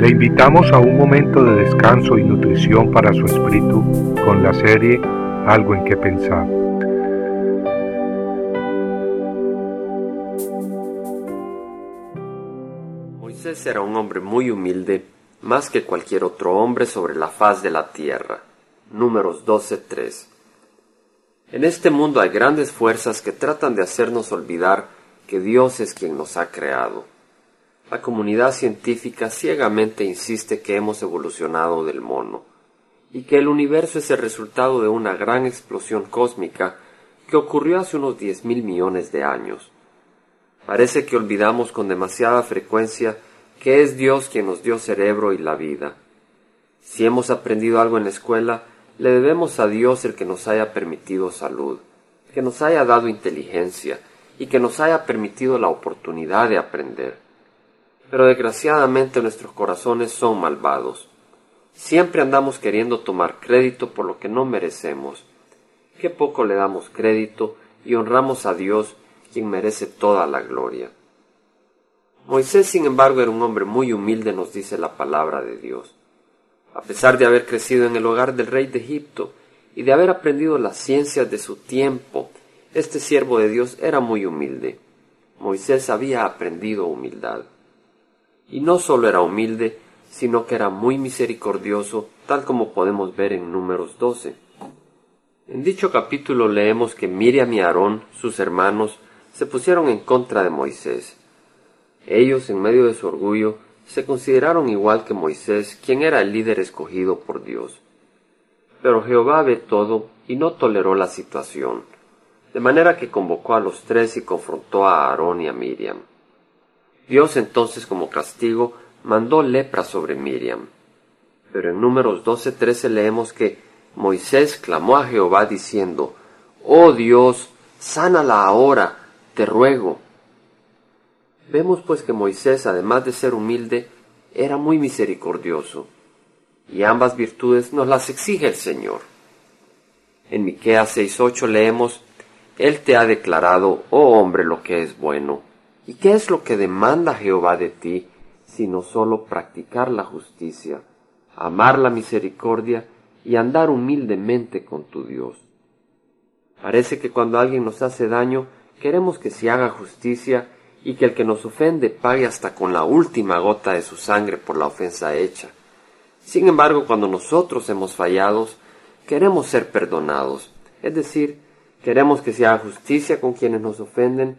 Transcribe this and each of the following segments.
Le invitamos a un momento de descanso y nutrición para su espíritu con la serie Algo en que pensar. Moisés era un hombre muy humilde, más que cualquier otro hombre sobre la faz de la tierra. Números 12.3. En este mundo hay grandes fuerzas que tratan de hacernos olvidar que Dios es quien nos ha creado. La comunidad científica ciegamente insiste que hemos evolucionado del mono y que el universo es el resultado de una gran explosión cósmica que ocurrió hace unos diez mil millones de años. Parece que olvidamos con demasiada frecuencia que es Dios quien nos dio cerebro y la vida. Si hemos aprendido algo en la escuela, le debemos a Dios el que nos haya permitido salud, que nos haya dado inteligencia y que nos haya permitido la oportunidad de aprender. Pero desgraciadamente nuestros corazones son malvados. Siempre andamos queriendo tomar crédito por lo que no merecemos. Qué poco le damos crédito y honramos a Dios, quien merece toda la gloria. Moisés, sin embargo, era un hombre muy humilde, nos dice la palabra de Dios. A pesar de haber crecido en el hogar del rey de Egipto y de haber aprendido las ciencias de su tiempo, este siervo de Dios era muy humilde. Moisés había aprendido humildad. Y no solo era humilde, sino que era muy misericordioso, tal como podemos ver en números 12. En dicho capítulo leemos que Miriam y Aarón, sus hermanos, se pusieron en contra de Moisés. Ellos, en medio de su orgullo, se consideraron igual que Moisés, quien era el líder escogido por Dios. Pero Jehová ve todo y no toleró la situación, de manera que convocó a los tres y confrontó a Aarón y a Miriam. Dios entonces como castigo mandó lepra sobre Miriam. Pero en números 12-13 leemos que Moisés clamó a Jehová diciendo, Oh Dios, sánala ahora, te ruego. Vemos pues que Moisés, además de ser humilde, era muy misericordioso, y ambas virtudes nos las exige el Señor. En Miqueas 6:8 leemos: Él te ha declarado, oh hombre, lo que es bueno. ¿Y qué es lo que demanda Jehová de ti, sino solo practicar la justicia, amar la misericordia y andar humildemente con tu Dios? Parece que cuando alguien nos hace daño, queremos que se haga justicia y que el que nos ofende pague hasta con la última gota de su sangre por la ofensa hecha. Sin embargo, cuando nosotros hemos fallado, queremos ser perdonados, es decir, queremos que se haga justicia con quienes nos ofenden,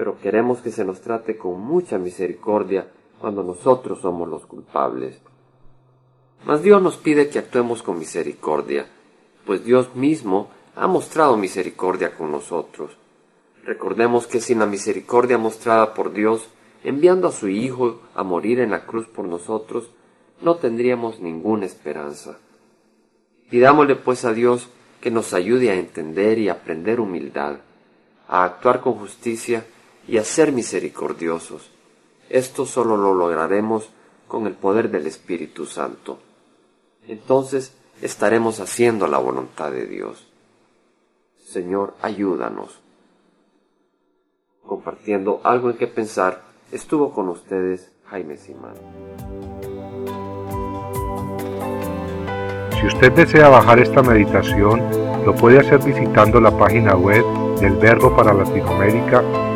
pero queremos que se nos trate con mucha misericordia cuando nosotros somos los culpables. Mas Dios nos pide que actuemos con misericordia, pues Dios mismo ha mostrado misericordia con nosotros. Recordemos que sin la misericordia mostrada por Dios, enviando a su Hijo a morir en la cruz por nosotros, no tendríamos ninguna esperanza. Pidámosle pues a Dios que nos ayude a entender y aprender humildad, a actuar con justicia y a ser misericordiosos. Esto solo lo lograremos con el poder del Espíritu Santo. Entonces estaremos haciendo la voluntad de Dios. Señor, ayúdanos compartiendo algo en que pensar, estuvo con ustedes Jaime Simán. Si usted desea bajar esta meditación, lo puede hacer visitando la página web del Verbo para Latinoamérica